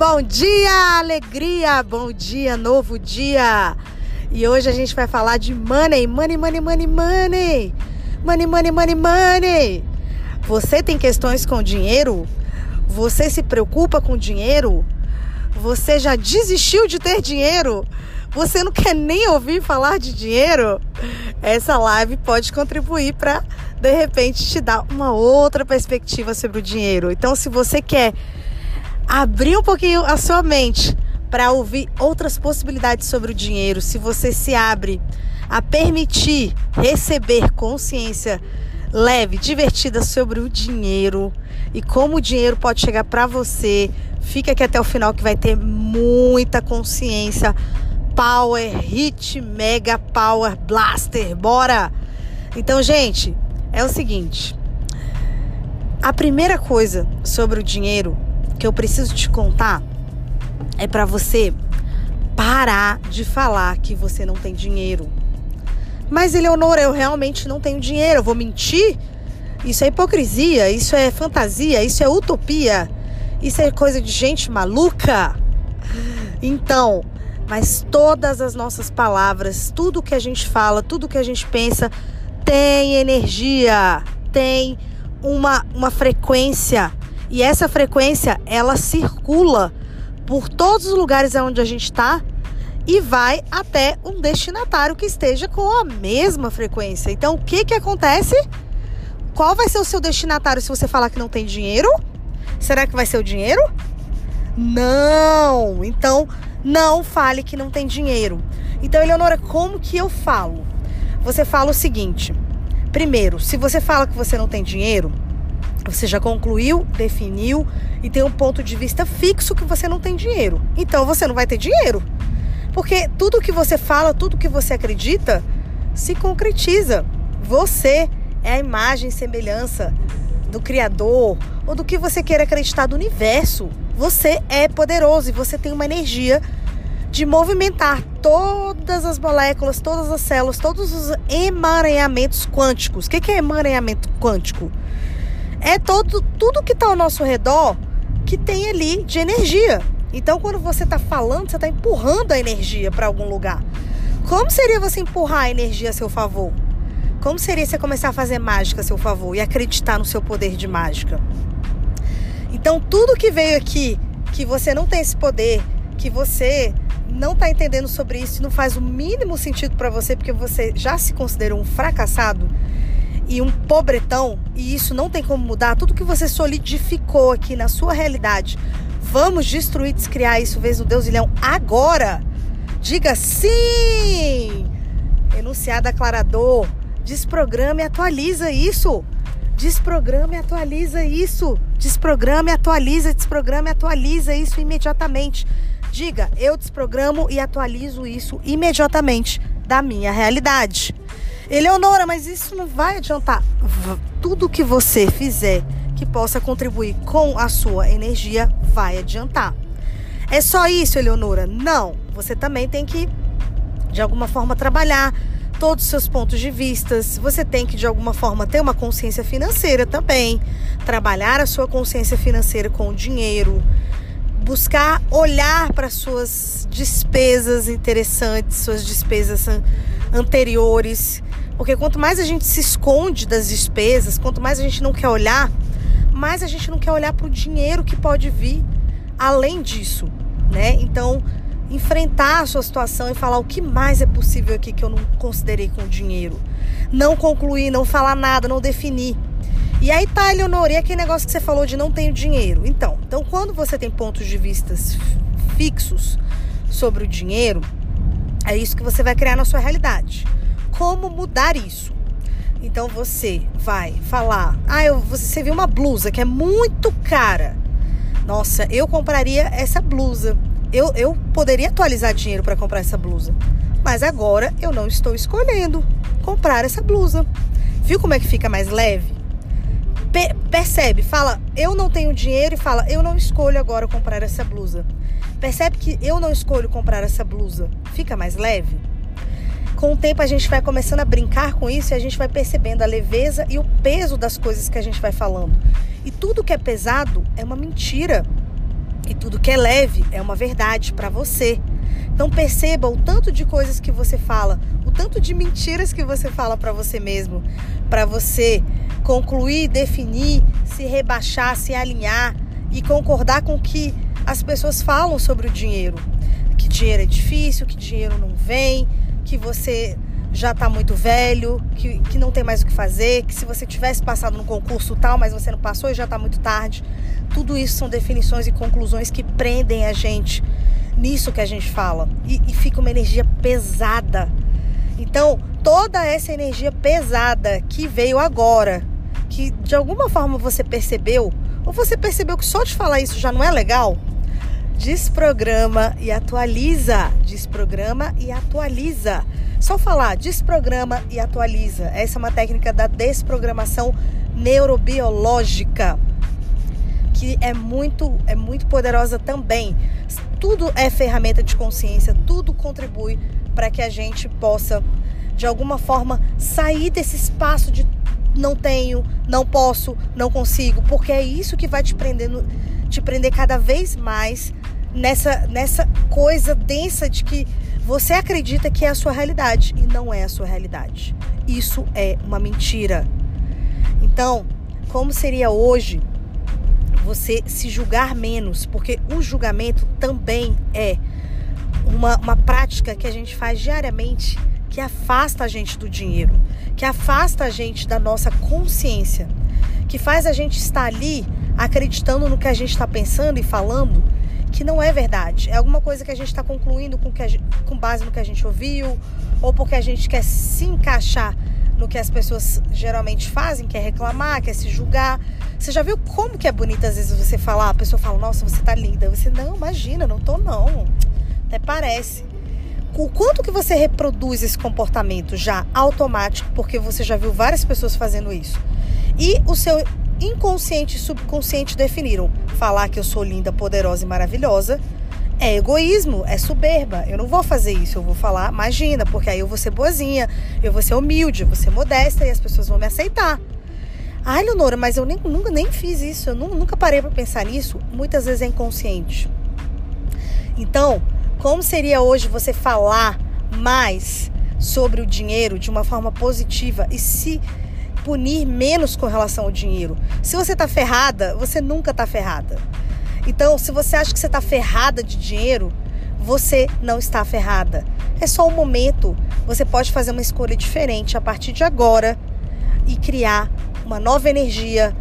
Bom dia, alegria! Bom dia, novo dia! E hoje a gente vai falar de money, money, money, money, money! Money, money, money, money! Você tem questões com dinheiro? Você se preocupa com dinheiro? Você já desistiu de ter dinheiro? Você não quer nem ouvir falar de dinheiro? Essa live pode contribuir para de repente te dar uma outra perspectiva sobre o dinheiro. Então, se você quer abrir um pouquinho a sua mente para ouvir outras possibilidades sobre o dinheiro, se você se abre a permitir receber consciência leve, divertida sobre o dinheiro e como o dinheiro pode chegar para você, fica aqui até o final que vai ter muita consciência. Power Hit Mega Power Blaster, bora! Então, gente, é o seguinte: a primeira coisa sobre o dinheiro que eu preciso te contar é para você parar de falar que você não tem dinheiro. Mas, Eleonora, eu realmente não tenho dinheiro, eu vou mentir? Isso é hipocrisia, isso é fantasia, isso é utopia, isso é coisa de gente maluca. Então, mas todas as nossas palavras, tudo que a gente fala, tudo que a gente pensa, tem energia, tem uma, uma frequência. E essa frequência, ela circula por todos os lugares onde a gente está e vai até um destinatário que esteja com a mesma frequência. Então, o que que acontece? Qual vai ser o seu destinatário se você falar que não tem dinheiro? Será que vai ser o dinheiro? Não. Então, não fale que não tem dinheiro. Então, Eleonora, como que eu falo? Você fala o seguinte: primeiro, se você fala que você não tem dinheiro, você já concluiu, definiu e tem um ponto de vista fixo que você não tem dinheiro. Então você não vai ter dinheiro. Porque tudo que você fala, tudo que você acredita, se concretiza. Você é a imagem e semelhança do Criador ou do que você queira acreditar do universo. Você é poderoso e você tem uma energia de movimentar todas as moléculas, todas as células, todos os emaranhamentos quânticos. O que é emaranhamento quântico? É todo, tudo que está ao nosso redor que tem ali de energia. Então, quando você está falando, você está empurrando a energia para algum lugar. Como seria você empurrar a energia a seu favor? Como seria você começar a fazer mágica a seu favor e acreditar no seu poder de mágica? Então, tudo que veio aqui, que você não tem esse poder, que você não está entendendo sobre isso, não faz o mínimo sentido para você, porque você já se considera um fracassado e um pobretão, e isso não tem como mudar, tudo que você solidificou aqui na sua realidade Vamos destruir, descriar isso, vez o Deus Leão, agora. Diga sim! Enunciado aclarador. Desprograma e atualiza isso. Desprograma e atualiza isso. Desprograma e atualiza, desprograma e atualiza isso imediatamente. Diga, eu desprogramo e atualizo isso imediatamente da minha realidade. Eleonora, mas isso não vai adiantar. Tudo que você fizer que possa contribuir com a sua energia vai adiantar. É só isso, Eleonora? Não. Você também tem que, de alguma forma, trabalhar todos os seus pontos de vistas. Você tem que, de alguma forma, ter uma consciência financeira também. Trabalhar a sua consciência financeira com o dinheiro. Buscar olhar para suas despesas interessantes, suas despesas anteriores. Porque quanto mais a gente se esconde das despesas, quanto mais a gente não quer olhar, mas a gente não quer olhar para o dinheiro que pode vir além disso, né? Então, enfrentar a sua situação e falar o que mais é possível aqui que eu não considerei com o dinheiro. Não concluir, não falar nada, não definir. E aí tá, Eleonora, e aquele negócio que você falou de não tenho dinheiro. Então, então quando você tem pontos de vistas fixos sobre o dinheiro, é isso que você vai criar na sua realidade. Como mudar isso? Então você vai falar: "Ah, eu, você viu uma blusa que é muito cara. Nossa, eu compraria essa blusa. Eu, eu poderia atualizar dinheiro para comprar essa blusa. Mas agora eu não estou escolhendo comprar essa blusa. Viu como é que fica mais leve? Pe percebe, fala, eu não tenho dinheiro e fala, eu não escolho agora comprar essa blusa. Percebe que eu não escolho comprar essa blusa. Fica mais leve? com o tempo a gente vai começando a brincar com isso e a gente vai percebendo a leveza e o peso das coisas que a gente vai falando. E tudo que é pesado é uma mentira. E tudo que é leve é uma verdade para você. Então perceba o tanto de coisas que você fala, o tanto de mentiras que você fala para você mesmo, para você concluir, definir, se rebaixar, se alinhar e concordar com o que as pessoas falam sobre o dinheiro. Que dinheiro é difícil, que dinheiro não vem, que você já está muito velho, que, que não tem mais o que fazer, que se você tivesse passado no concurso tal, mas você não passou e já está muito tarde. Tudo isso são definições e conclusões que prendem a gente nisso que a gente fala. E, e fica uma energia pesada. Então, toda essa energia pesada que veio agora, que de alguma forma você percebeu, ou você percebeu que só de falar isso já não é legal, desprograma e atualiza. Desprograma e atualiza. Só falar desprograma e atualiza. Essa é uma técnica da desprogramação neurobiológica que é muito é muito poderosa também. Tudo é ferramenta de consciência, tudo contribui para que a gente possa de alguma forma sair desse espaço de não tenho, não posso, não consigo, porque é isso que vai te prendendo, te prender cada vez mais nessa nessa coisa densa de que você acredita que é a sua realidade e não é a sua realidade. Isso é uma mentira. Então, como seria hoje você se julgar menos? Porque o julgamento também é uma, uma prática que a gente faz diariamente que afasta a gente do dinheiro, que afasta a gente da nossa consciência, que faz a gente estar ali acreditando no que a gente está pensando e falando que não é verdade. É alguma coisa que a gente está concluindo com, que gente, com base no que a gente ouviu, ou porque a gente quer se encaixar no que as pessoas geralmente fazem, quer reclamar, quer se julgar. Você já viu como que é bonito às vezes você falar, a pessoa fala, nossa, você tá linda. Você, não, imagina, não tô não. Até parece. O quanto que você reproduz esse comportamento já automático, porque você já viu várias pessoas fazendo isso. E o seu inconsciente e subconsciente definiram falar que eu sou linda, poderosa e maravilhosa é egoísmo, é soberba. Eu não vou fazer isso, eu vou falar, imagina, porque aí eu vou ser boazinha, eu vou ser humilde, eu vou ser modesta e as pessoas vão me aceitar. Ai, Leonora, mas eu nem, nunca nem fiz isso, eu nunca parei para pensar nisso. Muitas vezes é inconsciente. Então, como seria hoje você falar mais sobre o dinheiro de uma forma positiva e se punir menos com relação ao dinheiro. Se você tá ferrada, você nunca tá ferrada. Então, se você acha que você tá ferrada de dinheiro, você não está ferrada. É só um momento. Você pode fazer uma escolha diferente a partir de agora e criar uma nova energia,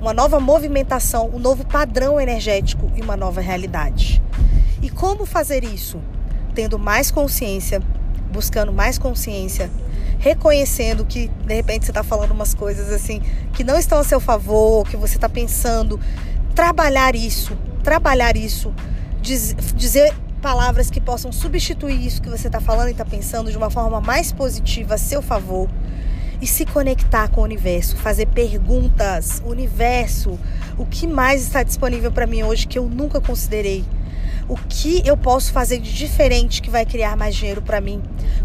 uma nova movimentação, um novo padrão energético e uma nova realidade. E como fazer isso? Tendo mais consciência, buscando mais consciência, reconhecendo que de repente você está falando umas coisas assim que não estão a seu favor, que você está pensando. Trabalhar isso, trabalhar isso, diz, dizer palavras que possam substituir isso que você está falando e está pensando de uma forma mais positiva a seu favor e se conectar com o universo, fazer perguntas, universo, o que mais está disponível para mim hoje que eu nunca considerei? O que eu posso fazer de diferente que vai criar mais dinheiro para mim?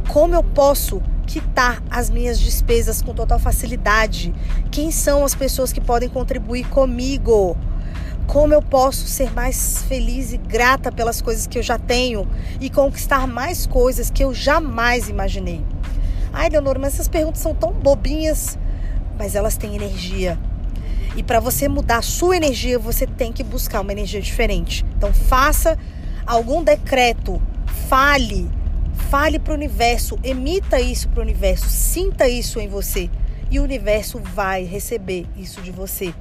Como eu posso quitar as minhas despesas com total facilidade? Quem são as pessoas que podem contribuir comigo? Como eu posso ser mais feliz e grata pelas coisas que eu já tenho e conquistar mais coisas que eu jamais imaginei? Ai, Leonor, mas essas perguntas são tão bobinhas, mas elas têm energia. E para você mudar a sua energia, você tem que buscar uma energia diferente. Então, faça algum decreto, fale, Fale para o universo, emita isso para o universo, sinta isso em você e o universo vai receber isso de você.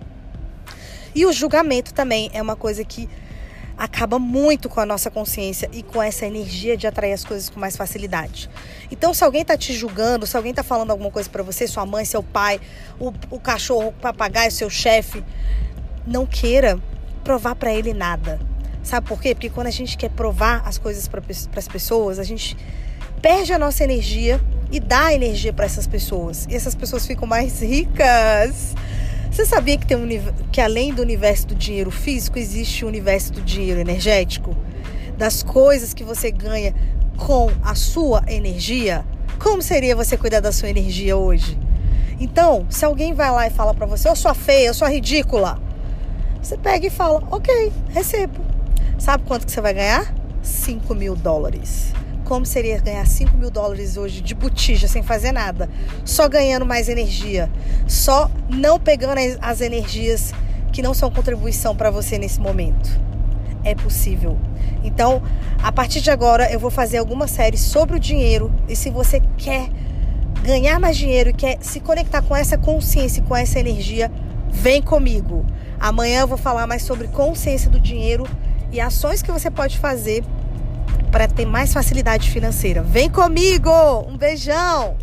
E o julgamento também é uma coisa que acaba muito com a nossa consciência e com essa energia de atrair as coisas com mais facilidade. Então, se alguém está te julgando, se alguém está falando alguma coisa para você, sua mãe, seu pai, o, o cachorro, o papagaio, seu chefe, não queira provar para ele nada. Sabe por quê? Porque quando a gente quer provar as coisas para as pessoas, a gente perde a nossa energia e dá energia para essas pessoas. E essas pessoas ficam mais ricas. Você sabia que, tem um, que além do universo do dinheiro físico, existe o universo do dinheiro energético? Das coisas que você ganha com a sua energia? Como seria você cuidar da sua energia hoje? Então, se alguém vai lá e fala para você, eu sou feia, eu sou ridícula, você pega e fala, ok, recebo. Sabe quanto que você vai ganhar? 5 mil dólares. Como seria ganhar 5 mil dólares hoje de botija, sem fazer nada? Só ganhando mais energia. Só não pegando as energias que não são contribuição para você nesse momento. É possível. Então, a partir de agora, eu vou fazer alguma série sobre o dinheiro. E se você quer ganhar mais dinheiro e quer se conectar com essa consciência, com essa energia, vem comigo. Amanhã eu vou falar mais sobre consciência do dinheiro e ações que você pode fazer para ter mais facilidade financeira. Vem comigo! Um beijão!